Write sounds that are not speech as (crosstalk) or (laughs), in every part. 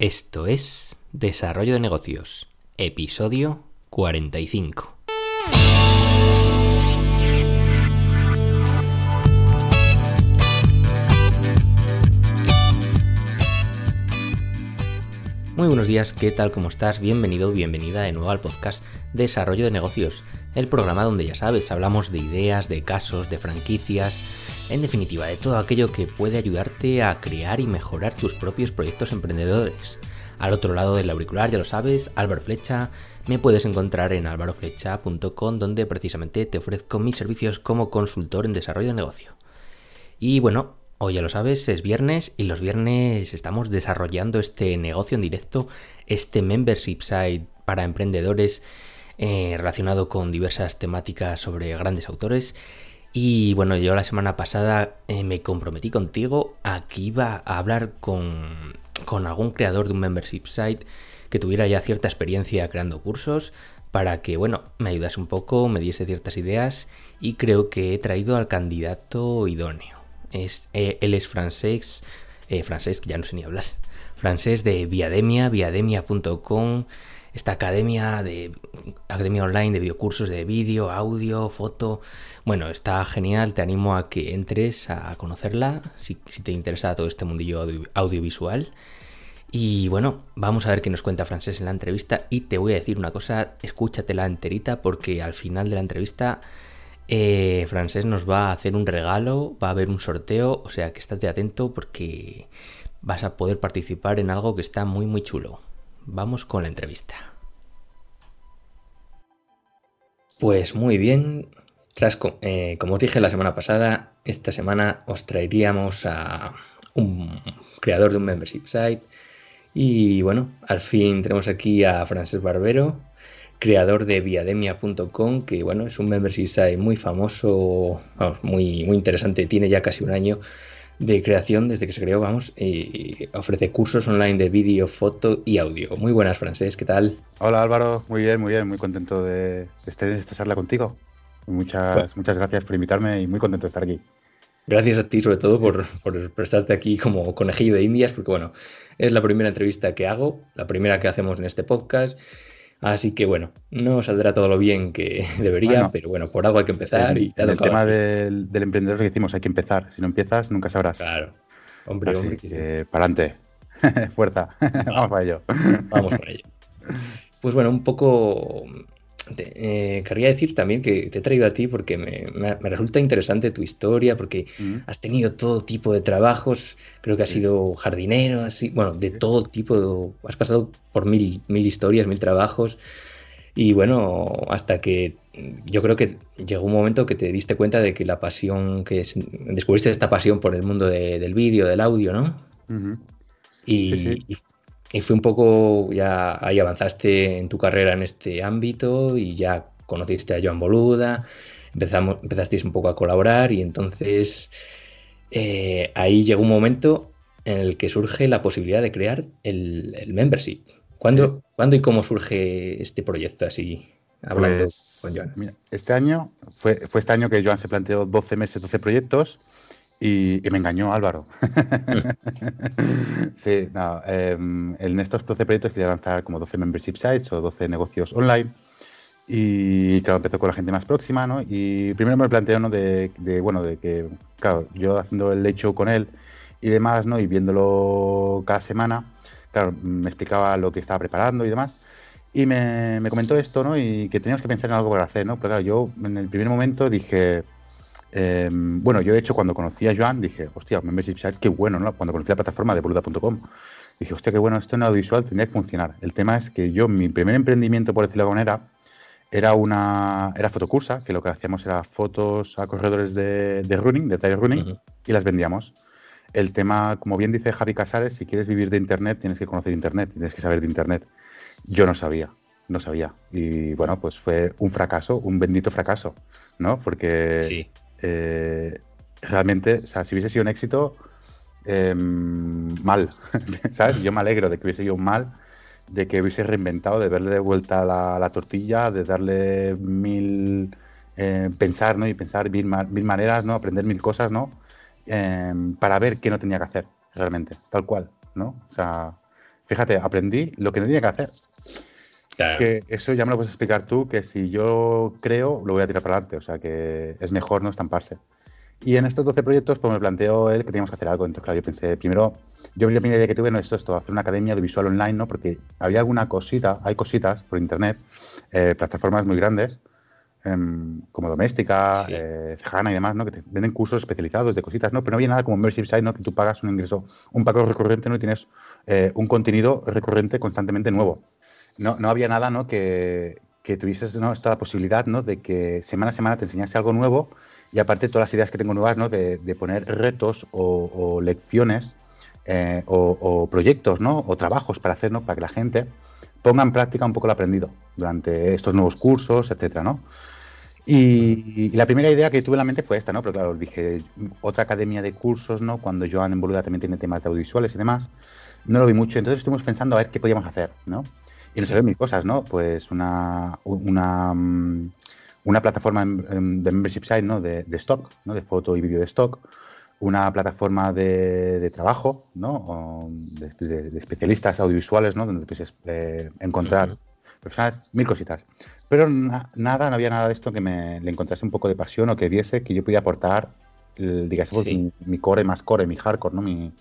Esto es Desarrollo de Negocios, episodio 45. Muy buenos días, ¿qué tal? ¿Cómo estás? Bienvenido, bienvenida de nuevo al podcast Desarrollo de Negocios, el programa donde ya sabes, hablamos de ideas, de casos, de franquicias, en definitiva, de todo aquello que puede ayudarte a crear y mejorar tus propios proyectos emprendedores. Al otro lado del auricular, ya lo sabes, Álvaro Flecha, me puedes encontrar en alvaroflecha.com donde precisamente te ofrezco mis servicios como consultor en desarrollo de negocio. Y bueno, Hoy ya lo sabes, es viernes y los viernes estamos desarrollando este negocio en directo, este membership site para emprendedores eh, relacionado con diversas temáticas sobre grandes autores. Y bueno, yo la semana pasada eh, me comprometí contigo a que iba a hablar con, con algún creador de un membership site que tuviera ya cierta experiencia creando cursos para que, bueno, me ayudase un poco, me diese ciertas ideas y creo que he traído al candidato idóneo. Es, eh, él es francés, eh, francés, ya no sé ni hablar, francés de Viademia, viademia.com, esta academia de academia online de videocursos de vídeo, audio, foto. Bueno, está genial, te animo a que entres a conocerla si, te interesa todo este mundillo audiovisual. Y bueno, vamos a ver qué nos cuenta Francés en la entrevista y te voy a decir una cosa, escúchatela enterita porque al final de la entrevista eh, Francés nos va a hacer un regalo, va a haber un sorteo, o sea que estate atento porque vas a poder participar en algo que está muy muy chulo. Vamos con la entrevista. Pues muy bien, tras, eh, como os dije la semana pasada, esta semana os traeríamos a un creador de un membership site y bueno, al fin tenemos aquí a Francés Barbero, creador de viademia.com, que bueno, es un membership site muy famoso, muy, muy interesante, tiene ya casi un año de creación desde que se creó, vamos, y ofrece cursos online de vídeo, foto y audio. Muy buenas, Francés, ¿qué tal? Hola Álvaro, muy bien, muy bien, muy contento de, estar en esta charla contigo. Muchas, muchas gracias por invitarme y muy contento de estar aquí. Gracias a ti, sobre todo, por, por prestarte aquí como conejillo de indias, porque bueno, es la primera entrevista que hago, la primera que hacemos en este podcast. Así que bueno, no saldrá todo lo bien que (laughs) debería, pero bueno, por algo hay que empezar. y el tema del, emprendedor que decimos, hay que empezar. Si no empiezas, nunca sabrás. Claro. Hombre, hombre. para adelante. (laughs) Fuerza. (laughs) Vamos para ello. Vamos para ello. Pues bueno, un poco eh, querría decir también que te he traído a ti porque me, resulta interesante tu historia, porque mm. has tenido todo tipo de trabajos, creo que has sido jardinero, así, bueno, de todo tipo, has pasado por mil, mil historias, mil trabajos, y bueno, hasta que yo creo que llegó un momento que te diste cuenta de que la pasión, que descubriste esta pasión por el mundo del vídeo, del audio, ¿no? y, y fue un poco, ya ahí avanzaste en tu carrera en este ámbito y ya conociste a Joan Boluda, empezamos, empezasteis un poco a colaborar y entonces eh, ahí llegó un momento en el que surge la posibilidad de crear el, membership. ¿Cuándo, y cómo surge este proyecto así? Hablando pues, con Joan. este año, fue, fue este año que Joan se planteó 12 meses, 12 proyectos y, me engañó Álvaro. (laughs) sí, no, em, en estos 12 proyectos quería lanzar como 12 membership sites o 12 negocios online. Y claro, empezó con la gente más próxima, ¿no? Y primero me planteó, ¿no? De, bueno, de que, claro, yo haciendo el hecho con él y demás, ¿no? Y viéndolo cada semana, claro, me explicaba lo que estaba preparando y demás. Y me, me comentó esto, ¿no? Y que teníamos que pensar en algo para hacer, ¿no? Pero claro, yo en el primer momento dije, Em, bueno, yo de hecho cuando conocí a Joan dije, hostia, Membership Site, qué bueno, ¿no? Cuando conocí la plataforma de boluda.com, dije, hostia, qué bueno, esto en audiovisual tendría que funcionar. El tema es que yo, mi primer emprendimiento, por decirlo de alguna manera, era una era fotocursa, que lo que hacíamos era fotos a corredores de, running, de trail running, y las vendíamos. El tema, como bien dice Javi Casares, si quieres vivir de Internet, tienes que conocer Internet, tienes que saber de Internet. Yo no sabía, no sabía. Y bueno, pues fue un fracaso, un bendito fracaso, ¿no? Porque sí eh, realmente, o sea, si hubiese sido un éxito, em, mal, (laughs) ¿sabes? Yo me alegro de que hubiese sido un mal, de que hubiese reinventado, de darle de vuelta la, la tortilla, de darle mil, eh, pensar, ¿no? Y pensar mil, mil, maneras, ¿no? Aprender mil cosas, ¿no? Em, para ver qué no tenía que hacer realmente, tal cual, ¿no? O sea, fíjate, aprendí lo que tenía que hacer. Que eso ya me lo puedes explicar tú, que si yo creo, lo voy a tirar para adelante. O sea, que es mejor no estamparse. Y en estos 12 proyectos, pues me planteó él que teníamos que hacer algo. Entonces, claro, yo pensé, primero, yo la primera idea que tuve, no, esto, esto, hacer una academia de visual online, ¿no? Porque había alguna cosita, hay cositas por internet, eh, plataformas muy grandes, em, como Doméstica, eh, Cejana y demás, ¿no? Que te venden cursos especializados de cositas, ¿no? Pero no había nada como Membership Site, ¿no? Que tú pagas un ingreso, un pago recurrente, ¿no? Y tienes eh, un contenido recurrente constantemente nuevo. No, no había nada, ¿no? Que, que tuvieses ¿no? esta posibilidad, ¿no? De que semana a semana te enseñase algo nuevo y aparte todas las ideas que tengo nuevas, ¿no? De, poner retos o, lecciones eh, o, proyectos, ¿no? O trabajos para hacer, ¿no? Para que la gente ponga en práctica un poco lo aprendido durante estos nuevos cursos, etcétera, ¿no? Y, la primera idea que tuve en la mente fue esta, ¿no? Pero claro, dije, otra academia de cursos, ¿no? Cuando Joan en Boluda también tiene temas de audiovisuales y demás, no lo vi mucho. Entonces estuvimos pensando a ver qué podíamos hacer, ¿no? Y nos salieron mil cosas, ¿no? Pues una, una, mm, una plataforma de membership site ¿no? de, stock, ¿no? de foto y vídeo de stock, una plataforma de, trabajo, ¿no? de, especialistas audiovisuales, ¿no? donde puedes eh, encontrar personas, mil cositas. Pero nada, no había nada de esto que me le encontrase un poco de pasión o que viese que yo pudiera aportar, digamos, mi, core más core, mi hardcore, ¿no? Mi,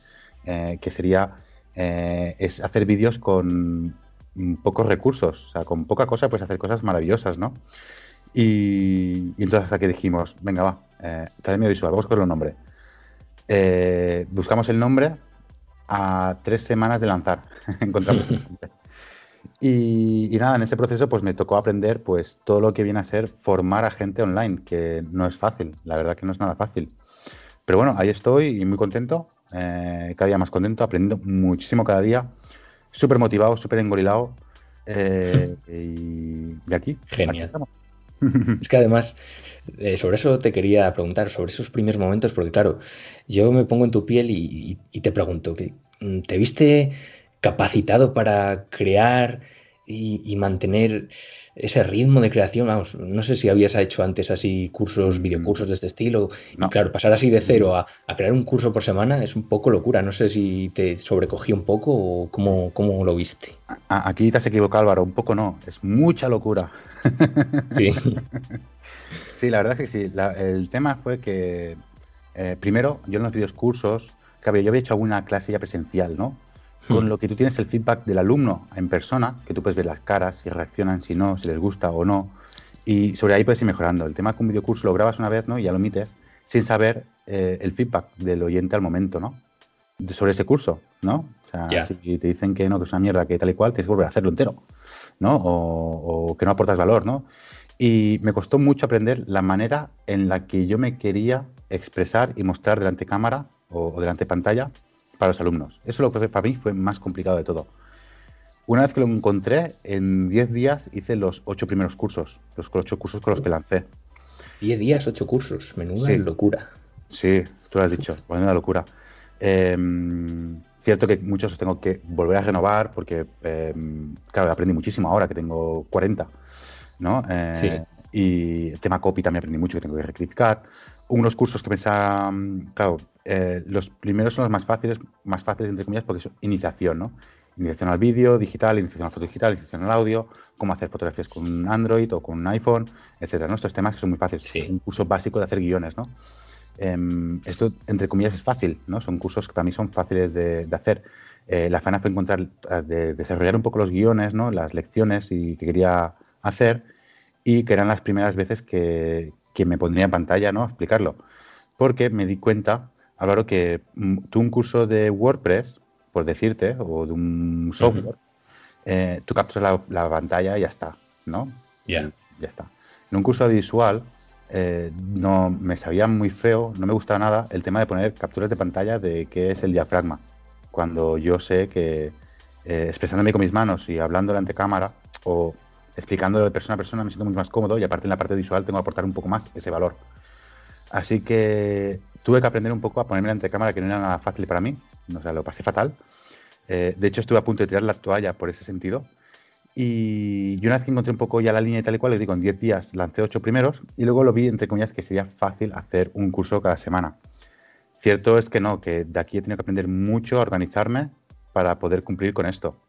eh, que sería eh, es hacer vídeos con pocos recursos, o sea, con poca cosa puedes hacer cosas maravillosas, ¿no? Y, entonces hasta que dijimos, venga, va, eh, Academia Visual, vamos con el nombre. Eh, buscamos el nombre a tres semanas de lanzar, (laughs) encontramos el nombre. Y, nada, en ese proceso pues me tocó aprender pues todo lo que viene a ser formar a gente online, que no es fácil, la verdad que no es nada fácil. Pero bueno, ahí estoy y muy contento, eh, cada día más contento, aprendiendo muchísimo cada día, súper motivado, súper engorilado. (laughs) y, de aquí. Genial. (laughs) es que además, eh, sobre eso te quería preguntar, sobre esos primeros momentos, porque claro, yo me pongo en tu piel y, te pregunto, mm, ¿te viste capacitado para crear y, mantener ese ritmo de creación? Vamos, no sé si habías hecho antes así cursos, mm. videocursos de este estilo. Y claro, pasar así de cero a, crear un curso por semana es un poco locura. No sé si te sobrecogí un poco o cómo, cómo lo viste. Aquí te has equivocado, Álvaro. Un poco no, es mucha locura. Sí. (laughs) sí, la verdad es que sí. el tema fue que, eh, primero, yo en los videos cursos, claro, yo había hecho alguna clase ya presencial, ¿no? Con hmm. lo que tú tienes el feedback del alumno en persona, que tú puedes ver las caras, si reaccionan, si no, si les gusta o no. Y sobre ahí puedes ir mejorando. El tema es que un videocurso lo grabas una vez, ¿no? Y ya lo emites sin saber eh, el feedback del oyente al momento, ¿no? sobre ese curso, ¿no? O sea, si te dicen que no, que es una mierda, que tal y cual, tienes que volver a hacerlo entero. ¿no? O, que no aportas valor, ¿no? Y me costó mucho aprender la manera en la que yo me quería expresar y mostrar delante cámara o, delante pantalla para los alumnos. Eso lo que para mí fue más complicado de todo. Una vez que lo encontré, en 10 días hice los 8 primeros cursos, los 8 cursos con los que lancé. 10 días, 8 cursos, menuda locura. Sí, tú lo has dicho, menuda locura. Eh, Cierto que muchos los tengo que volver a renovar porque, em, claro, aprendí muchísimo ahora que tengo 40, ¿no? Eh, y el tema copy también aprendí mucho que tengo que rectificar. Unos cursos que pensaba, mm, claro, eh, los primeros son los más fáciles, más fáciles entre comillas porque son iniciación, ¿no? Iniciación al vídeo digital, iniciación a foto digital, iniciación al audio, cómo hacer fotografías con un Android o con un iPhone, etcétera, ¿no? Estos temas que son muy fáciles. Un curso básico de hacer guiones, ¿no? Em, esto, entre comillas, es fácil, ¿no? Son cursos que para mí son fáciles de, hacer. Eh, la faena fue encontrar, eh, de desarrollar un poco los guiones, ¿no? Las lecciones y que quería hacer y que eran las primeras veces que, me pondría en pantalla, ¿no? A explicarlo. Porque me di cuenta, Álvaro, que mm, tú un curso de WordPress, por decirte, o de un software, eh, tú capturas la, pantalla y ya está, ¿no? Ya. Ya está. En un curso visual eh, no me sabía muy feo, no me gustaba nada el tema de poner capturas de pantalla de qué es el diafragma. Cuando yo sé que eh, expresándome con mis manos y hablando ante cámara o explicándolo de persona a persona me siento muy más cómodo y aparte en la parte visual tengo que aportar un poco más ese valor. Así que tuve que aprender un poco a ponerme ante cámara que no era nada fácil para mí, o sea, lo pasé fatal. Eh, de hecho, estuve a punto de tirar la toalla por ese sentido, y una vez que encontré un poco ya la línea y tal y cual, les digo, en 10 días lancé 8 primeros y luego lo vi, entre comillas, que sería fácil hacer un curso cada semana. Cierto es que no, que de aquí he tenido que aprender mucho a organizarme para poder cumplir con esto.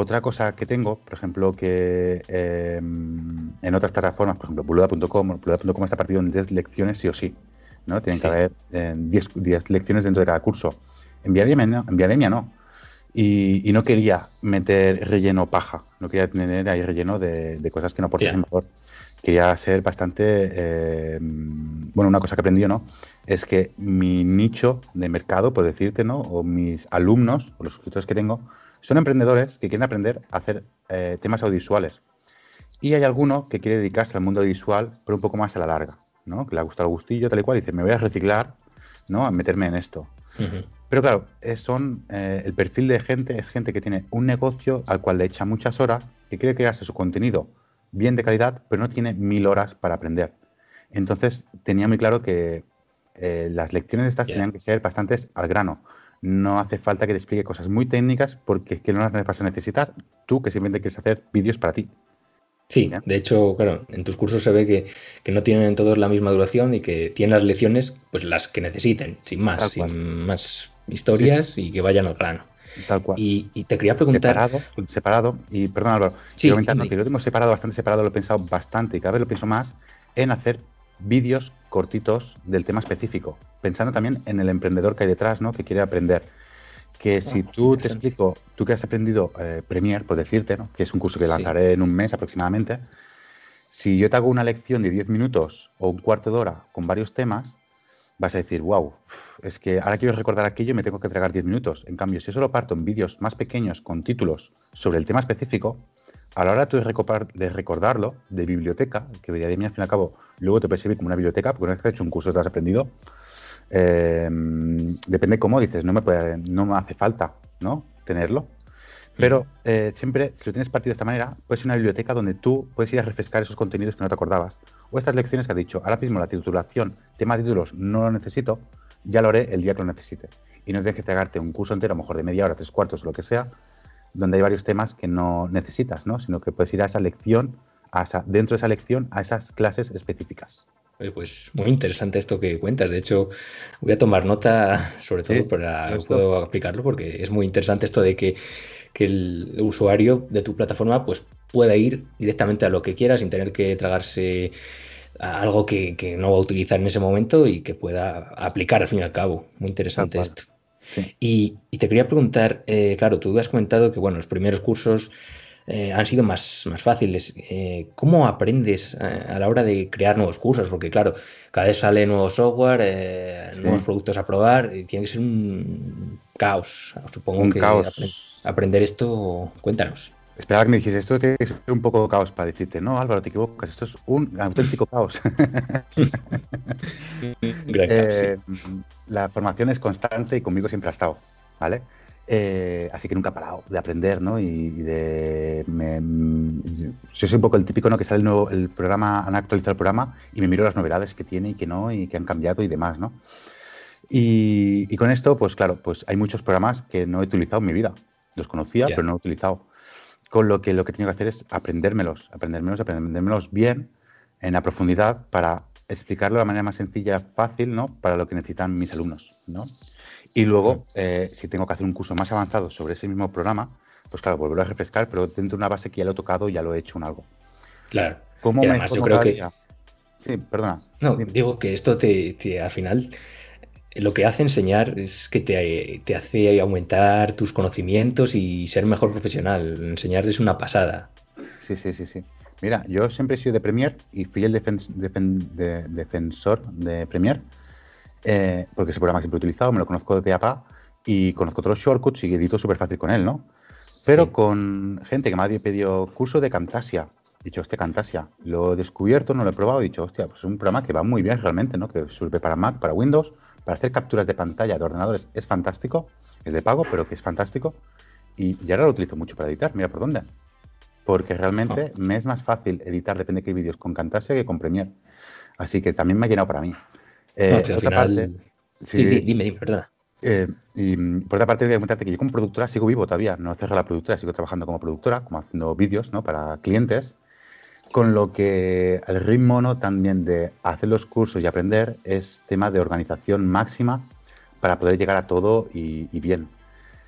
Otra cosa que tengo, por ejemplo, que em, en otras plataformas, por ejemplo, buluda.com, buluda.com está partido en 10 lecciones sí o sí, ¿no? Tienen que haber 10, eh, lecciones dentro de cada curso. En Viademia no. En Viademia no. Y, no quería meter relleno paja, no quería tener ahí relleno de, cosas que no aportasen valor. Quería ser bastante. Eh, bueno, una cosa que aprendí, ¿no? Es que mi nicho de mercado, por decirte, ¿no? O mis alumnos, o los suscriptores que tengo, son emprendedores que quieren aprender a hacer eh, temas audiovisuales. Y hay alguno que quiere dedicarse al mundo audiovisual, pero un poco más a la larga, ¿no? Que le ha gustado el gustillo, tal y cual, y dice, me voy a reciclar, ¿no? A meterme en esto. Pero claro, son eh, el perfil de gente es gente que tiene un negocio al cual le echa muchas horas, que quiere crearse su contenido bien de calidad, pero no tiene mil horas para aprender. Entonces tenía muy claro que eh, las lecciones estas tenían que ser bastantes al grano. No hace falta que te explique cosas muy técnicas porque es que no las vas a necesitar. Tú que simplemente quieres hacer vídeos para ti. Sí, de hecho, claro, en tus cursos se ve que, no tienen todos la misma duración y que tienen las lecciones, pues las que necesiten, sin más, sin más historias y que vayan al grano. Tal cual. Y, te quería preguntar. Separado, separado, y perdón Álvaro, sí, que lo tengo separado, bastante separado, lo he pensado bastante y cada vez lo pienso más en hacer vídeos cortitos del tema específico, pensando también en el emprendedor que hay detrás, ¿no? Que quiere aprender que si tú te explico, tú que has aprendido eh, Premiere, por decirte, ¿no? que es un curso que lanzaré en un mes aproximadamente, si yo te hago una lección de 10 minutos o un cuarto de hora con varios temas, vas a decir, wow, es que ahora quiero recordar aquello y me tengo que tragar 10 minutos. En cambio, si solo parto en vídeos más pequeños con títulos sobre el tema específico, a la hora de, de recordarlo, de biblioteca, que de mí al fin y al cabo luego te puede servir como una biblioteca, porque una vez que has hecho un curso te has aprendido, eh, depende cómo dices, no me, puede, no me hace falta ¿no? tenerlo. Pero eh, siempre, si lo tienes partido de esta manera, puede ser una biblioteca donde tú puedes ir a refrescar esos contenidos que no te acordabas. O estas lecciones que has dicho, ahora mismo la titulación, tema de títulos, no lo necesito, ya lo haré el día que lo necesite. Y no tienes que tragarte un curso entero, a lo mejor de media hora, tres cuartos o lo que sea, donde hay varios temas que no necesitas, ¿no? Sino que puedes ir a esa lección, a dentro de esa lección, a esas clases específicas pues muy interesante esto que cuentas. De hecho, voy a tomar nota, sobre todo para puedo aplicarlo, porque es muy interesante esto de que, el usuario de tu plataforma pues pueda ir directamente a lo que quiera sin tener que tragarse algo que, no va a utilizar en ese momento y que pueda aplicar al fin y al cabo. Muy interesante esto. Y, te quería preguntar, eh, claro, tú has comentado que bueno, los primeros cursos eh, han sido más, más fáciles. Eh, ¿Cómo aprendes eh, a la hora de crear nuevos cursos? Porque claro, cada vez sale nuevo software, nuevos productos a probar y tiene que ser un caos. Supongo que aprender esto, cuéntanos. Esperaba que me dijese, esto tiene que ser un poco caos para decirte, no Álvaro, te equivocas, esto es un auténtico caos. (laughs) La formación es constante y conmigo siempre ha estado, ¿vale? Eh, así que nunca he parado de aprender, ¿no? Y, de. yo soy un poco el típico, ¿no? Que sale el, nuevo, el programa, han actualizado el programa y me miro las novedades que tiene y que no, y que han cambiado y demás, ¿no? Y, con esto, pues claro, pues hay muchos programas que no he utilizado en mi vida. Los conocía, pero no he utilizado. Con lo que lo que he tenido que hacer es aprendérmelos, aprendérmelos, aprendérmelos bien, en la profundidad, para explicarlo de la manera más sencilla, fácil, ¿no? Para lo que necesitan mis alumnos, ¿no? Y luego, eh, si tengo que hacer un curso más avanzado sobre ese mismo programa, pues claro, volverlo a refrescar, pero dentro de una base que ya lo he tocado, ya lo he hecho en algo. Claro. ¿Cómo me además, yo creo que... Sí, perdona. No, digo que esto te, al final lo que hace enseñar es que te, te, hace aumentar tus conocimientos y ser mejor profesional. Enseñar es una pasada. Sí, sí, sí, sí. Mira, yo siempre he sido de Premiere y fui el defensor de Premiere eh, porque ese programa que siempre he utilizado, me lo conozco de pe a pa y conozco todos los shortcuts y edito súper fácil con él, ¿no? Pero con gente que me ha pedido curso de Camtasia. He dicho, hostia, Camtasia, lo he descubierto, no lo he probado, he dicho, hostia, pues es un programa que va muy bien realmente, ¿no? Que sirve para Mac, para Windows, para hacer capturas de pantalla de ordenadores es fantástico, es de pago, pero que es fantástico. Y, ahora lo utilizo mucho para editar, mira por dónde. Porque realmente ah. me es más fácil editar, depende de qué vídeos, con Camtasia que con Premiere. Así que también me ha llenado para mí. Eh, otra parte, sí, dime, dime, perdona. Eh, y por otra parte, voy a comentarte que yo como productora sigo vivo todavía, no cerrado la productora, sigo trabajando como productora, como haciendo vídeos ¿no? para clientes, con lo que el ritmo ¿no? también de hacer los cursos y aprender es tema de organización máxima para poder llegar a todo y, bien.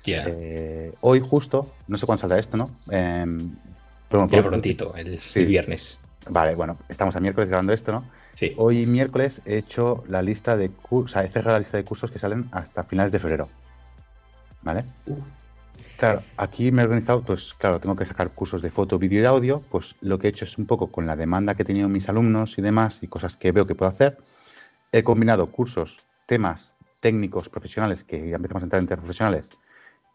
Eh, hoy justo, no sé cuándo saldrá esto, ¿no? Eh, prontito, el, viernes. Vale, bueno, estamos a miércoles grabando esto, ¿no? Sí. Hoy miércoles he hecho la lista de cursos, o sea, he cerrado la lista de cursos que salen hasta finales de febrero. ¿Vale? Uh. Claro, aquí me he organizado, pues claro, tengo que sacar cursos de foto, vídeo y audio, pues lo que he hecho es un poco con la demanda que he tenido mis alumnos y demás y cosas que veo que puedo hacer. He combinado cursos, temas técnicos, profesionales, que ya empezamos a entrar en temas profesionales,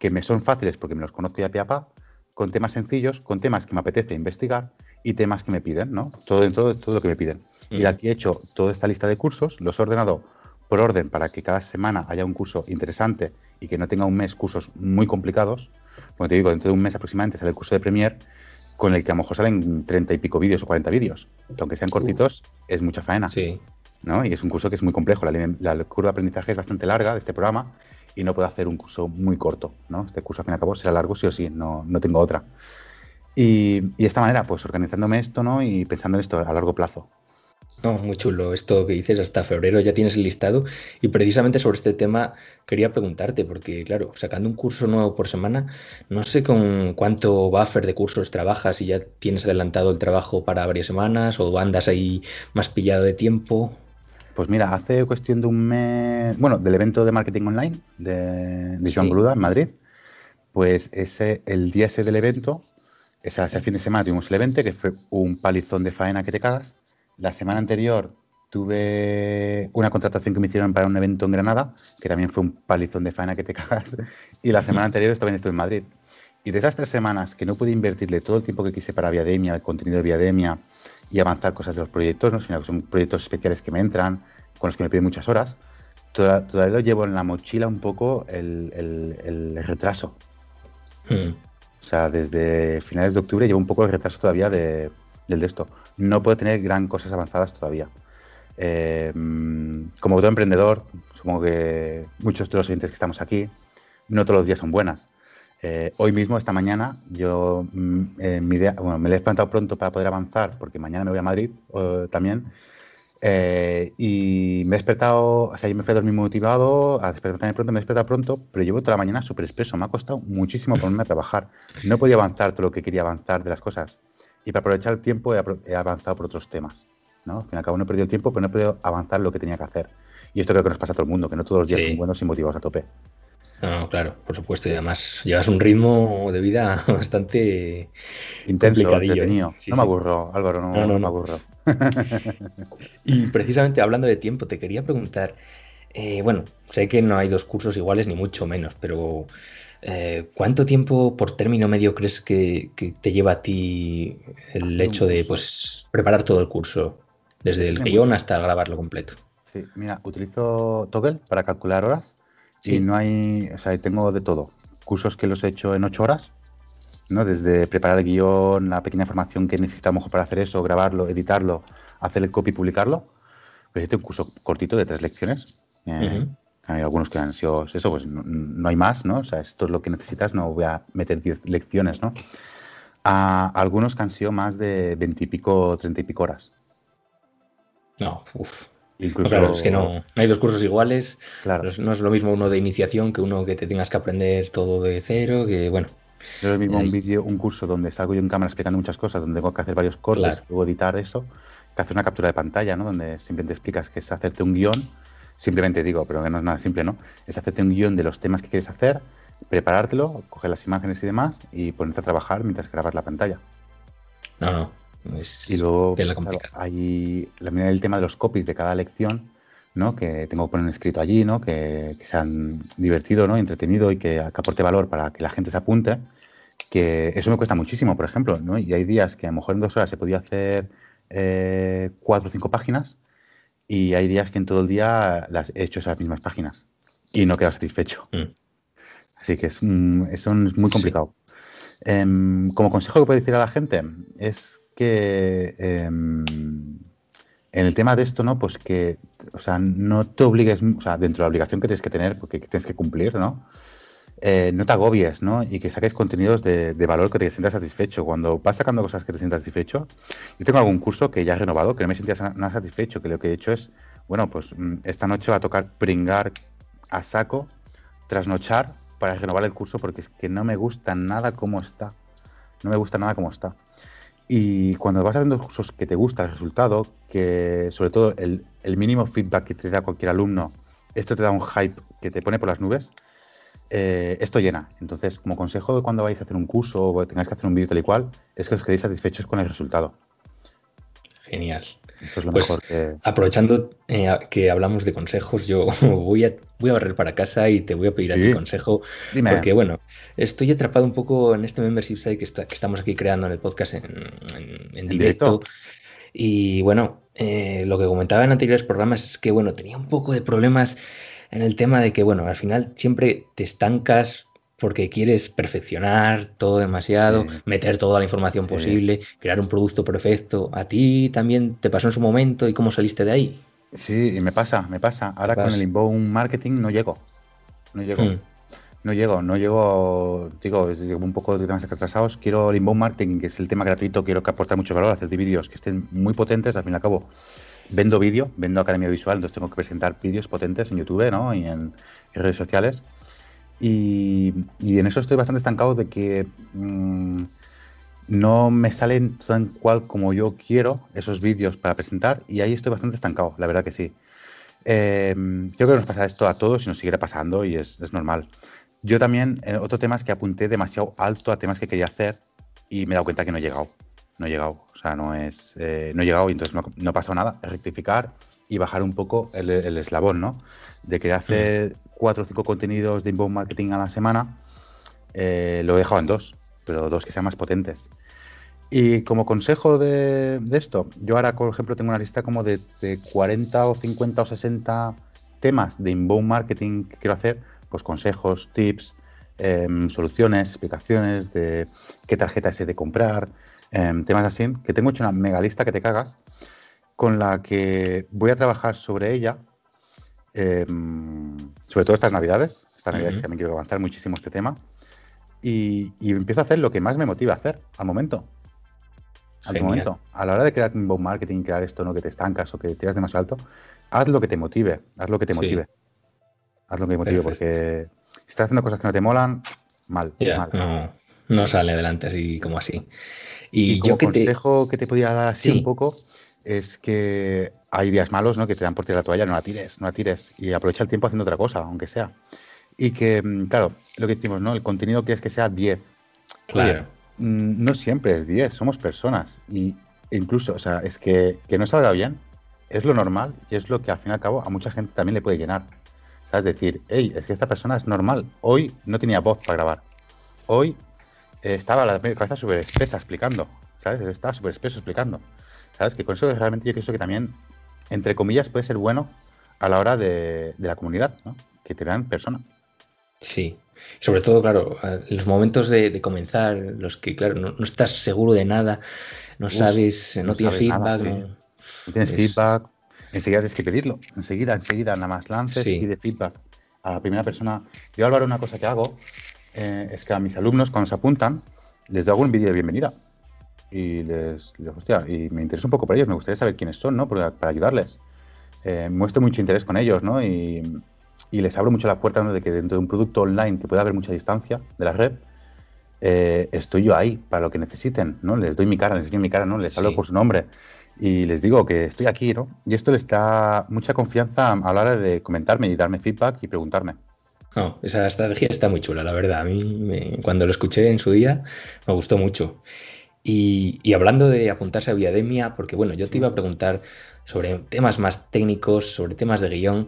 que me son fáciles porque me los conozco ya pie a pa, con temas sencillos, con temas que me apetece investigar y temas que me piden, ¿no? Todo en todo, todo lo que me piden. Y mm. aquí he hecho toda esta lista de cursos, los he ordenado por orden para que cada semana haya un curso interesante y que no tenga un mes cursos muy complicados. Como te digo, dentro de un mes aproximadamente sale el curso de Premiere con el que a lo mejor salen 30 y pico vídeos o 40 vídeos. Aunque sean cortitos, es mucha faena. Sí. ¿no? Y es un curso que es muy complejo. La, la, curva de aprendizaje es bastante larga de este programa y no puedo hacer un curso muy corto. ¿no? Este curso, al fin y al cabo, será largo sí o sí, no, no tengo otra. Y, y, de esta manera, pues organizándome esto ¿no? y pensando en esto a largo plazo. No, muy chulo esto que dices, hasta febrero ya tienes el listado y precisamente sobre este tema quería preguntarte, porque claro, sacando un curso nuevo por semana, no sé con cuánto buffer de cursos trabajas y ya tienes adelantado el trabajo para varias semanas o andas ahí más pillado de tiempo. Pues mira, hace cuestión de un mes, bueno, del evento de marketing online de, de Joan Boluda en Madrid, pues ese, el día ese del evento, ese, ese fin de semana tuvimos el evento que fue un palizón de faena que te cagas la semana anterior tuve una contratación que me hicieron para un evento en Granada, que también fue un palizón de faena que te (laughs) cagas. Y la semana anterior también estuve en Madrid. Y de esas tres semanas que no pude invertirle todo el tiempo que quise para Viademia, el contenido de Viademia y avanzar cosas de los proyectos, ¿no? sino que son proyectos especiales que me entran, con los que me piden muchas horas, todavía lo llevo en la mochila un poco el, retraso. Hmm. O sea, desde finales de octubre llevo un poco el retraso todavía de, del de esto no puedo tener gran cosas avanzadas todavía. Eh, como todo emprendedor, supongo que muchos de los oyentes que estamos aquí, no todos los días son buenas. Eh, hoy mismo, esta mañana, yo mm, eh, me lo he plantado pronto para poder avanzar, porque mañana me voy a Madrid también. y me he despertado, o sea, yo me fui a dormir motivado, a despertarme pronto, me he despertado pronto, pero llevo toda la mañana súper expreso. Me ha costado muchísimo ponerme a trabajar. No podía avanzar todo lo que quería avanzar de las cosas. Y para aprovechar el tiempo he, avanzado por otros temas. ¿no? Al fin y al cabo no he perdido el tiempo, pero no he podido avanzar lo que tenía que hacer. Y esto creo que nos pasa a todo el mundo, que no todos los días son buenos y motivados a tope. No, claro, por supuesto. Y además llevas un ritmo de vida (laughs) bastante intenso, entretenido. no me aburro, Álvaro, no, no, me aburro. (laughs) y precisamente hablando de tiempo, te quería preguntar, eh, bueno, sé que no hay dos cursos iguales ni mucho menos, pero eh, ¿Cuánto tiempo por término medio crees que, te lleva a ti el hecho de pues, preparar todo el curso? Desde el guion hasta grabarlo completo. Sí, mira, utilizo Toggle para calcular horas y no hay, o sea, tengo de todo. Cursos que los he hecho en ocho horas, ¿no? Desde preparar el guion, la pequeña información que necesitamos para hacer eso, grabarlo, editarlo, hacer el copy y publicarlo. Pero este un curso cortito de tres lecciones. Eh, hay algunos que han sido eso, pues no, hay más, ¿no? O sea, esto es lo que necesitas, no voy a meter 10 lecciones, ¿no? A algunos que han sido más de 20 y pico, 30 y pico horas. No, uff. Incluso... claro, es que no, hay dos cursos iguales. Claro. No es, lo mismo uno de iniciación que uno que te tengas que aprender todo de cero, que bueno. No es lo mismo un vídeo, un curso donde salgo yo en cámara explicando muchas cosas, donde tengo que hacer varios cortes, luego editar eso, que hacer una captura de pantalla, ¿no? Donde simplemente explicas que es hacerte un guion Simplemente digo, pero que no es nada simple, ¿no? Es hacerte un guion de los temas que quieres hacer, preparártelo, coger las imágenes y demás y ponerte a trabajar mientras grabas la pantalla. No, no. y luego hay la, el tema de los copies de cada lección, ¿no? Que tengo que poner escrito allí, ¿no? Que, que sean divertido, ¿no? Entretenido y que, aporte valor para que la gente se apunte. Que eso me cuesta muchísimo, por ejemplo, ¿no? Y hay días que a lo mejor en dos horas se podía hacer eh, cuatro o cinco páginas y hay días que en todo el día las he hecho esas mismas páginas y no quedo satisfecho. Mm. Así que es, eso es muy complicado. Em, como consejo que puedo decir a la gente es que em, en el tema de esto, ¿no? Pues que, o sea, no te obligues, o sea, dentro de la obligación que tienes que tener, porque tienes que cumplir, ¿no? Eh, no te agobies, ¿no? Y que saques contenidos de, valor que te sientas satisfecho. Cuando vas sacando cosas que te sientas satisfecho, yo tengo algún curso que ya he renovado, que no me sentía nada satisfecho, que lo que he hecho es, bueno, pues mm, esta noche va a tocar pringar a saco, trasnochar para renovar el curso porque es que no me gusta nada cómo está. No me gusta nada cómo está. Y cuando vas haciendo cursos que te gusta el resultado, que sobre todo el, el, mínimo feedback que te da cualquier alumno, esto te da un hype que te pone por las nubes, eh, esto llena. Entonces, como consejo de cuando vais a hacer un curso o tengáis que hacer un vídeo tal y cual, es que os quedéis satisfechos con el resultado. Genial. pues, Aprovechando eh, que hablamos de consejos, yo (laughs) voy a, voy a barrer para casa y te voy a pedir a ti consejo. Porque, bueno, estoy atrapado un poco en este membership site que, está, que estamos aquí creando en el podcast en, directo? Y bueno, eh, lo que comentaba en anteriores programas es que, bueno, tenía un poco de problemas en el tema de que, bueno, al final siempre te estancas porque quieres perfeccionar todo demasiado, meter toda la información posible, crear un producto perfecto. ¿A ti también te pasó en su momento y cómo saliste de ahí? Sí, y me pasa, me pasa. Ahora con el inbound marketing no llego. No llego. Hmm. No llego, no llego, digo, un poco de temas atrasados. Quiero el inbound marketing, que es el tema gratuito, quiero que aporte mucho valor, hacer vídeos que estén muy potentes, al fin y al cabo. Vendo vídeo, vendo academia visual, entonces tengo que presentar vídeos potentes en YouTube ¿no? y en redes sociales y, en eso estoy bastante estancado de que mm, no me salen tan cual como yo quiero esos vídeos para presentar y ahí estoy bastante estancado, la verdad que sí. Eh, yo creo que nos pasa esto a todos y nos seguirá pasando y es, normal. Yo también, eh, otro tema es que apunté demasiado alto a temas que quería hacer y me he dado cuenta que no he llegado. No he llegado, o sea, no es, eh, no he llegado y entonces no, no ha pasado nada. rectificar y bajar un poco el, el eslabón, ¿no? De querer hacer cuatro o cinco contenidos de inbound marketing a la semana, eh, lo he dejado en dos, pero dos que sean más potentes. Y como consejo de, esto, yo ahora, por ejemplo, tengo una lista como de, 40 o 50 o 60 temas de inbound marketing que quiero hacer, pues consejos, tips, em, soluciones, explicaciones de qué tarjeta es de comprar, em, temas así, que tengo hecho una mega lista que te cagas, con la que voy a trabajar sobre ella Em, sobre todo estas navidades, estas navidades que también quiero avanzar muchísimo este tema, y, empiezo a hacer lo que más me motiva a hacer al momento. Al momento. A la hora de crear un inbound marketing, crear esto, no que te estancas o que tiras demasiado alto, haz lo que te motive, haz lo que te motive. Haz lo que te motive, porque si estás haciendo cosas que no te molan, mal. No, sale adelante así como así. Y, yo como consejo que te podía dar así un poco es que hay días malos, ¿no? Que te dan por tirar la toalla, no la tires, no la tires. Y aprovecha el tiempo haciendo otra cosa, aunque sea. Y que, mm, claro, lo que decimos, ¿no? El contenido que es que sea 10. Claro. Mm, no siempre es 10, somos personas. Y incluso, o sea, es que, que no salga bien es lo normal y es lo que al fin y al cabo a mucha gente también le puede llenar. ¿Sabes? Decir, hey, es que esta persona es normal. Hoy no tenía voz para grabar. Hoy estaba la cabeza súper espesa explicando. ¿Sabes? Estaba súper espeso explicando. ¿Sabes? Que con eso realmente yo creo que también, entre comillas, puede ser bueno a la hora de, la comunidad, ¿no? Que te vean persona. Sí, sobre todo, claro, los momentos de, comenzar, los que, claro, no, estás seguro de nada, no sabes, no, tienes feedback. no, tienes feedback, enseguida tienes que pedirlo, enseguida, enseguida, nada más lances y de feedback a la primera persona. Yo, Álvaro, una cosa que hago eh, es que a mis alumnos, cuando se apuntan, les doy un vídeo de bienvenida y les, hostia, y me interesa un poco por ellos, me gustaría saber quiénes son, ¿no? Para, ayudarles. Eh, muestro mucho interés con ellos, ¿no? Y, les abro mucho la puerta de que dentro de un producto online que pueda haber mucha distancia de la red, eh, estoy yo ahí para lo que necesiten, ¿no? Les doy mi cara, les enseño mi cara, ¿no? Les hablo por su nombre y les digo que estoy aquí, ¿no? Y esto les da mucha confianza a la hora de comentarme y darme feedback y preguntarme. No, esa estrategia está muy chula, la verdad. A mí, cuando lo escuché en su día, me gustó mucho. Y, hablando de apuntarse a Viademia, porque bueno, yo te iba a preguntar sobre temas más técnicos, sobre temas de guion,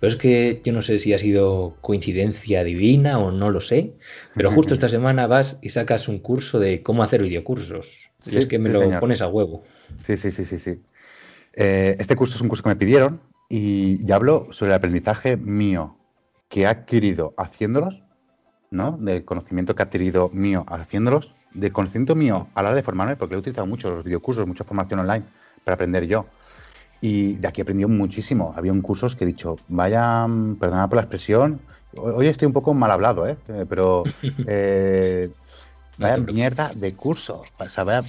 pero es que yo no sé si ha sido coincidencia divina o no lo sé, pero (laughs) justo esta semana vas y sacas un curso de cómo hacer videocursos. Sí, es que me lo pones a huevo. Sí, sí, sí, sí, sí. Eh, este curso es un curso que me pidieron y ya hablo sobre el aprendizaje mío que he adquirido haciéndolos, ¿no? Del conocimiento que he adquirido mío haciéndolos de conocimiento mío a la hora de formarme, porque he utilizado mucho los videocursos, mucha formación online para aprender yo. Y de aquí he aprendido muchísimo. Había un cursos que he dicho, vaya, perdonad por la expresión, hoy estoy un poco mal hablado, ¿eh? pero (laughs) eh, vaya mierda de curso. O sea, vaya,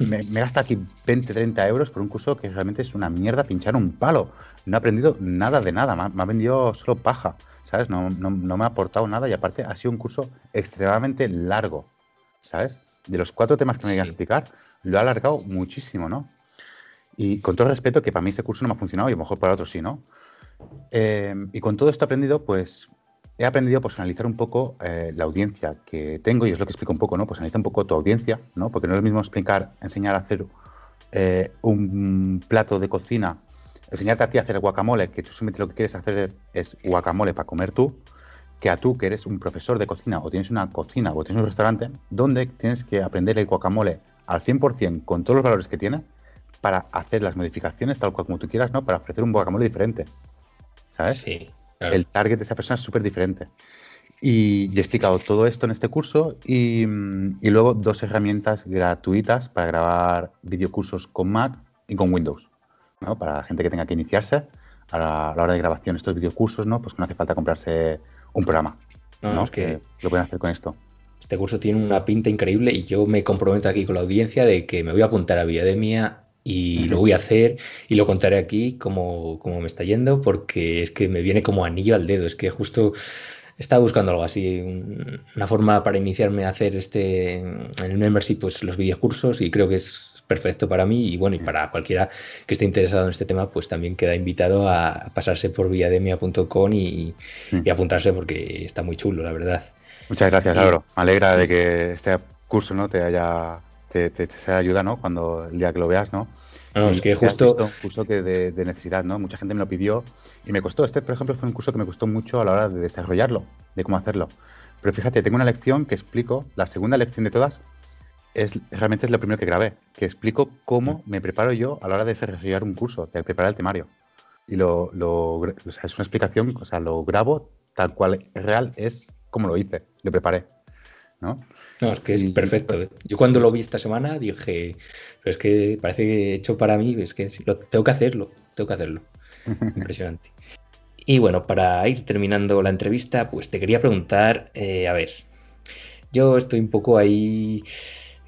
me, me gasta aquí 20, 30 euros por un curso que realmente es una mierda pinchar un palo. No he aprendido nada de nada, me, ha vendido solo paja. ¿sabes? No, no, no me ha aportado nada y aparte ha sido un curso extremadamente largo, ¿sabes? De los cuatro temas que me iba a explicar, lo ha alargado muchísimo, ¿no? Y con todo el respeto, que para mí ese curso no me ha funcionado y a lo mejor para otros sí, ¿no? Eh, y con todo esto aprendido, pues he aprendido pues, a analizar un poco eh, la audiencia que tengo y es lo que explico un poco, ¿no? Pues analiza un poco tu audiencia, ¿no? Porque no es lo mismo explicar, enseñar a hacer eh, un plato de cocina, enseñarte a ti a hacer guacamole, que tú simplemente lo que quieres hacer es guacamole para comer tú, que a tú que eres un profesor de cocina o tienes una cocina o tienes un restaurante, donde tienes que aprender el guacamole al 100% con todos los valores que tiene para hacer las modificaciones tal cual como tú quieras, ¿no? Para ofrecer un guacamole diferente. ¿Sabes? Sí. El target de esa persona es súper diferente. Y, he explicado todo esto en este curso y, y, luego dos herramientas gratuitas para grabar videocursos con Mac y con Windows. ¿No? Para la gente que tenga que iniciarse a la, hora de grabación estos videocursos, ¿no? Pues no hace falta comprarse un programa. No, Es que, lo pueden hacer con esto. Este curso tiene una pinta increíble y yo me comprometo aquí con la audiencia de que me voy a apuntar a Viademia y lo voy a hacer y lo contaré aquí como, como me está yendo porque es que me viene como anillo al dedo. Es que justo estaba buscando algo así, una forma para iniciarme a hacer este en el membership, pues los videocursos y creo que es perfecto para mí y bueno, y para cualquiera que esté interesado en este tema, pues también queda invitado a pasarse por viademia.com y, y apuntarse porque está muy chulo, la verdad. Muchas gracias, Lauro. Me alegra de que este curso no te haya te, te, sea ayuda, ¿no? Cuando el día que lo veas, ¿no? No, es que justo... un curso que de, necesidad, ¿no? Mucha gente me lo pidió y me costó. Este, por ejemplo, fue un curso que me costó mucho a la hora de desarrollarlo, de cómo hacerlo. Pero fíjate, tengo una lección que explico, la segunda lección de todas, es realmente es lo primero que grabé, que explico cómo me preparo yo a la hora de desarrollar un curso, de preparar el temario. Y lo, lo o sea, es una explicación, o sea, lo grabo tal cual real es como lo hice, lo preparé. ¿no? No, es que es perfecto. ¿eh? Yo cuando lo vi esta semana dije, pero es que parece que hecho para mí, es que lo, tengo que hacerlo, tengo que hacerlo. (laughs) Impresionante. Y bueno, para ir terminando la entrevista, pues te quería preguntar, eh, a ver, yo estoy un poco ahí,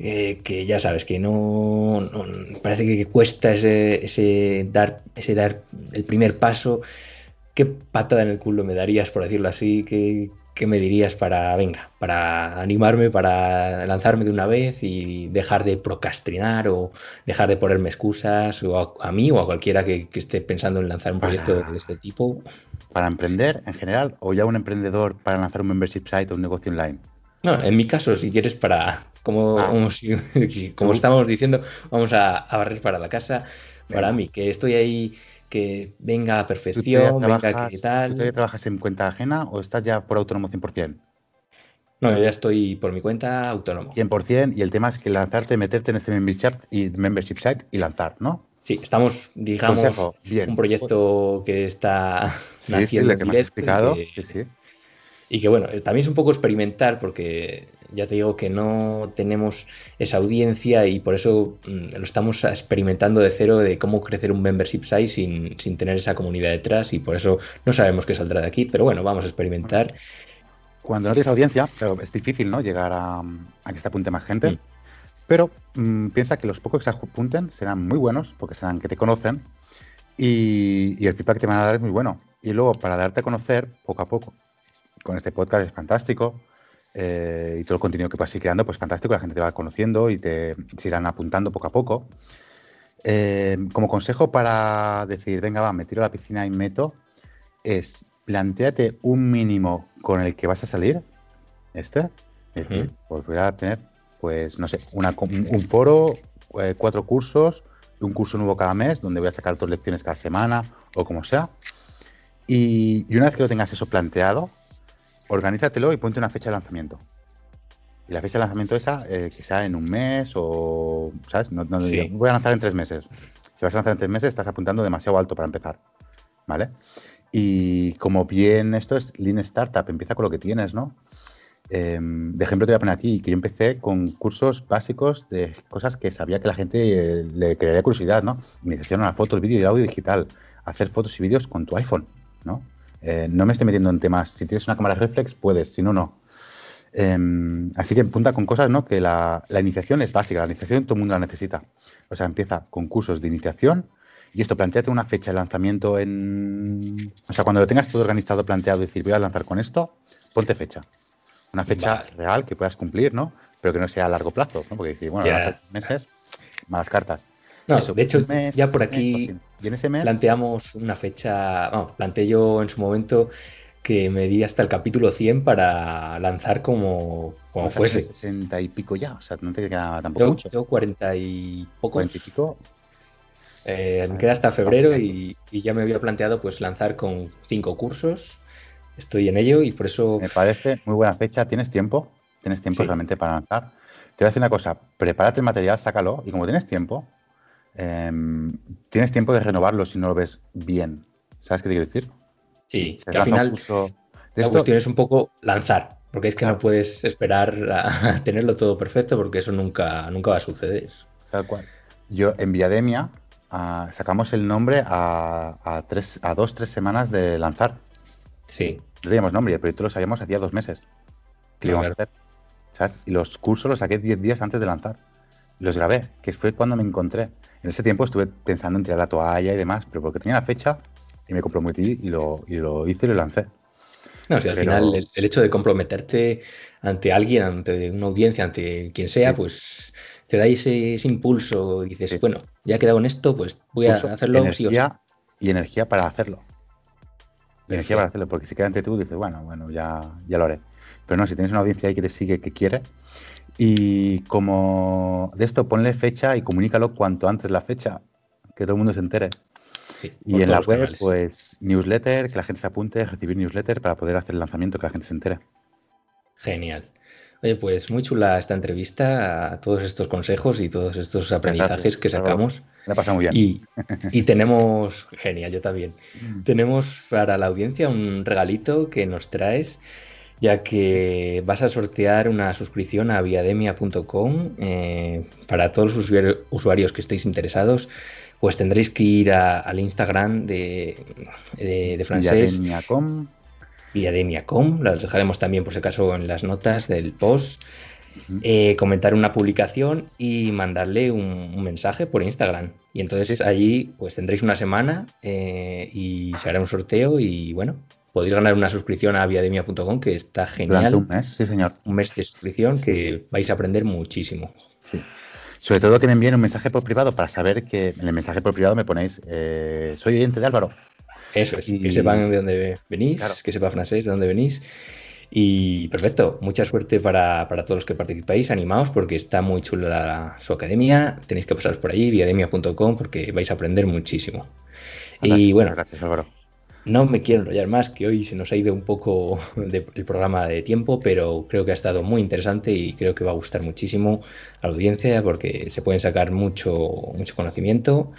eh, que ya sabes, que no, parece que cuesta ese, ese, dar, ese dar el primer paso. ¿Qué patada en el culo me darías, por decirlo así? ¿Qué, ¿qué me dirías para, venga, para animarme, para lanzarme de una vez y dejar de procrastinar o dejar de ponerme excusas o a, mí o a cualquiera que, esté pensando en lanzar un proyecto de, este tipo? ¿Para emprender en general o ya un emprendedor para lanzar un membership site o un negocio online? No, en mi caso, si quieres para, como, ah. como, estábamos diciendo, vamos a, a barrer para la casa. Para mí, que estoy ahí que venga a perfección, venga que tal. ¿Tú todavía trabajas en cuenta ajena o estás ya por autónomo 100%? No, yo ya estoy por mi cuenta autónomo. 100% y el tema es que lanzarte, meterte en este membership, y membership site y lanzar, ¿no? Sí, estamos, digamos, un proyecto que está sí, naciendo sí, que me has explicado. sí, sí. Y que bueno, también es un poco experimentar porque ya te digo que no tenemos esa audiencia y por eso mm, lo estamos experimentando de cero de cómo crecer un membership site sin, sin, tener esa comunidad detrás y por eso no sabemos qué saldrá de aquí, pero bueno, vamos a experimentar. Cuando no tienes audiencia, pero es difícil, ¿no? Llegar a, que se apunte más gente. Mm. Pero mm, piensa que los pocos que se apunten serán muy buenos, porque serán que te conocen, y, y el feedback que te van a dar es muy bueno. Y luego, para darte a conocer, poco a poco, con este podcast es fantástico, eh, y todo el contenido que vas a ir creando, pues fantástico, la gente te va conociendo y te se irán apuntando poco a poco. Eh, como consejo para decir, venga, va, me tiro a la piscina y meto, es planteate un mínimo con el que vas a salir, este, es decir, pues voy a tener, pues no sé, una, un foro, eh, cuatro cursos, un curso nuevo cada mes, donde voy a sacar dos lecciones cada semana o como sea. Y, y una vez que lo tengas eso planteado, organízatelo y ponte una fecha de lanzamiento. Y la fecha de lanzamiento esa, eh, que sea en un mes o, ¿sabes? No, voy a lanzar en tres meses. Si vas a lanzar en tres meses, estás apuntando demasiado alto para empezar, ¿vale? Y como bien esto es Lean Startup, empieza con lo que tienes, ¿no? Em, de ejemplo te voy a poner aquí que yo empecé con cursos básicos de cosas que sabía que la gente eh, le crearía curiosidad, ¿no? Iniciación a la foto, el vídeo y el audio digital, hacer fotos y vídeos con tu iPhone, ¿no? Eh, no me estoy metiendo en temas. Si tienes una cámara reflex, puedes, si no, no. Em, así que punta con cosas, ¿no? Que la, iniciación es básica, la iniciación todo el mundo la necesita. O sea, empieza con cursos de iniciación Y esto, planteate una fecha de lanzamiento en... O sea, cuando lo tengas todo organizado, planteado, decir, voy a lanzar con esto, ponte fecha. Una fecha real que puedas cumplir, ¿no? Pero que no sea a largo plazo, ¿no? Porque decir, bueno, meses, malas cartas. No, de hecho, ya por aquí ¿Y en ese mes? planteamos una fecha, vamos, planteé yo en su momento que me di hasta el capítulo 100 para lanzar como, como fuese. 60 y pico ya, o sea, no te queda tampoco mucho. Yo 40 y poco. 40 y pico. Eh, me queda hasta febrero y, ya me había planteado pues lanzar con cinco cursos. Estoy en ello y por eso... Me parece muy buena fecha. ¿Tienes tiempo? ¿Tienes tiempo realmente para lanzar? Te voy a decir una cosa. Prepárate el material, sácalo y como tienes tiempo, em, tienes tiempo de renovarlo si no lo ves bien. ¿Sabes qué te quiero decir? Sí, que al final la cuestión es un poco lanzar, porque es que no puedes esperar (laughs) a tenerlo todo perfecto porque eso nunca, nunca va a suceder. Tal cual. Yo en Viademia ah, sacamos el nombre a, a, tres, a dos, tres semanas de lanzar. Sí. No teníamos nombre, el proyecto lo sabíamos hacía dos meses. Que a hacer. ¿Sabes? Y los cursos los saqué diez días antes de lanzar. Los grabé, que fue cuando me encontré. En ese tiempo estuve pensando en tirar la toalla y demás, pero porque tenía la fecha y me comprometí y lo, y lo hice y lo lancé. No, si al final el, hecho de comprometerte ante alguien, ante una audiencia, ante quien sea, pues te da ese, impulso y dices, bueno, ya he quedado en esto, pues voy a hacerlo. Energía y energía para hacerlo. Energía para hacerlo, porque si queda ante tú, dices, bueno, bueno, ya, ya lo haré. Pero no, si tienes una audiencia ahí que te sigue, que quiere, y como de esto ponle fecha y comunícalo cuanto antes la fecha, que todo el mundo se entere y en la web, pues newsletter, que la gente se apunte, recibir newsletter para poder hacer el lanzamiento, que la gente se entere. Genial. Oye, pues muy chula esta entrevista, a todos estos consejos y todos estos aprendizajes que sacamos. Me ha pasado muy bien. Y, (laughs) y, tenemos, genial, yo también. Mm. Tenemos para la audiencia un regalito que nos traes, ya que vas a sortear una suscripción a viademia.com eh, para todos los usuarios que estéis interesados pues tendréis que ir al Instagram de, de, de francés. Viademia.com. Viademia.com. Las dejaremos también, por si acaso, en las notas del post. Eh, comentar una publicación y mandarle un, mensaje por Instagram. Y entonces allí pues tendréis una semana eh, y se hará un sorteo y bueno, podéis ganar una suscripción a viademia.com que está genial. un mes, sí señor. Un mes de suscripción que vais a aprender muchísimo. Sí. Sobre todo que me envíen un mensaje por privado para saber que en el mensaje por privado me ponéis, eh, soy oyente de Álvaro. Eso es, que sepan de dónde venís, que sepa francés de dónde venís. Y perfecto, mucha suerte para, todos los que participáis, animaos porque está muy chula su academia, tenéis que pasaros por allí, viademia.com, porque vais a aprender muchísimo. y bueno, gracias Álvaro. No me quiero enrollar más, que hoy se nos ha ido un poco (laughs) el programa de tiempo, pero creo que ha estado muy interesante y creo que va a gustar muchísimo a la audiencia porque se pueden sacar mucho, mucho conocimiento.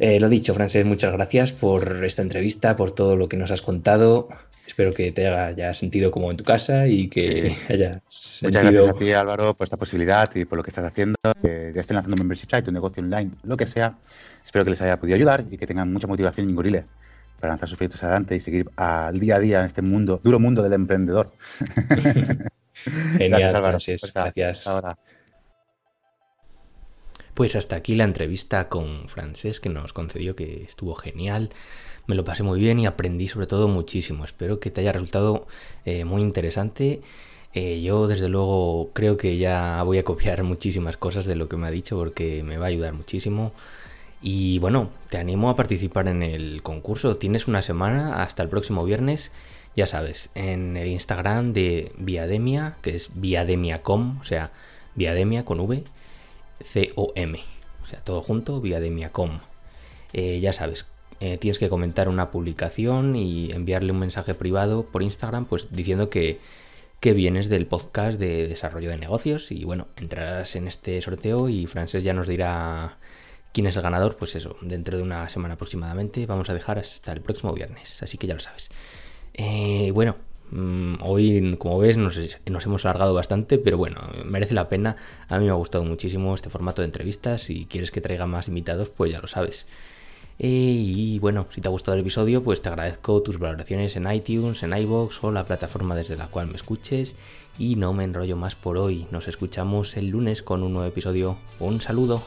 Eh, lo dicho, Frances, muchas gracias por esta entrevista, por todo lo que nos has contado. Espero que te haya sentido como en tu casa y que (laughs) haya Muchas gracias a ti, Álvaro, por esta posibilidad y por lo que estás haciendo. Que ya estén lanzando membership site, un negocio online, lo que sea. Espero que les haya podido ayudar y que tengan mucha motivación y Gorile para lanzar sus proyectos adelante y seguir al día a día en este mundo, duro mundo del emprendedor. (laughs) Genial, gracias, gracias. Ahora. Pues hasta aquí la entrevista con Francés que nos concedió, que estuvo genial. Me lo pasé muy bien y aprendí sobre todo muchísimo. Espero que te haya resultado eh, muy interesante. Eh, yo desde luego creo que ya voy a copiar (laughs) muchísimas cosas de lo que me ha dicho porque me va a ayudar muchísimo. Y bueno, te animo a participar en el concurso. Tienes una semana hasta el próximo viernes. Ya sabes, en el Instagram de Viademia, que es viademia.com, o sea, Viademia con V, C-O-M. O sea, todo junto, viademia.com. Eh, ya sabes, eh, tienes que comentar una publicación y enviarle un mensaje privado por Instagram, pues diciendo que, que vienes del podcast de desarrollo de negocios. Y bueno, entrarás en este sorteo y Frances ya nos dirá ¿Quién es el ganador? Pues eso, dentro de una semana aproximadamente. Vamos a dejar hasta el próximo viernes, así que ya lo sabes. Eh, bueno, mm, hoy, como ves, nos, hemos alargado bastante, pero bueno, merece la pena. A mí me ha gustado muchísimo este formato de entrevistas. Si quieres que traiga más invitados, pues ya lo sabes. Eh, y bueno, si te ha gustado el episodio, pues te agradezco tus valoraciones en iTunes, en iBox o la plataforma desde la cual me escuches. Y no me enrollo más por hoy. Nos escuchamos el lunes con un nuevo episodio. Un saludo.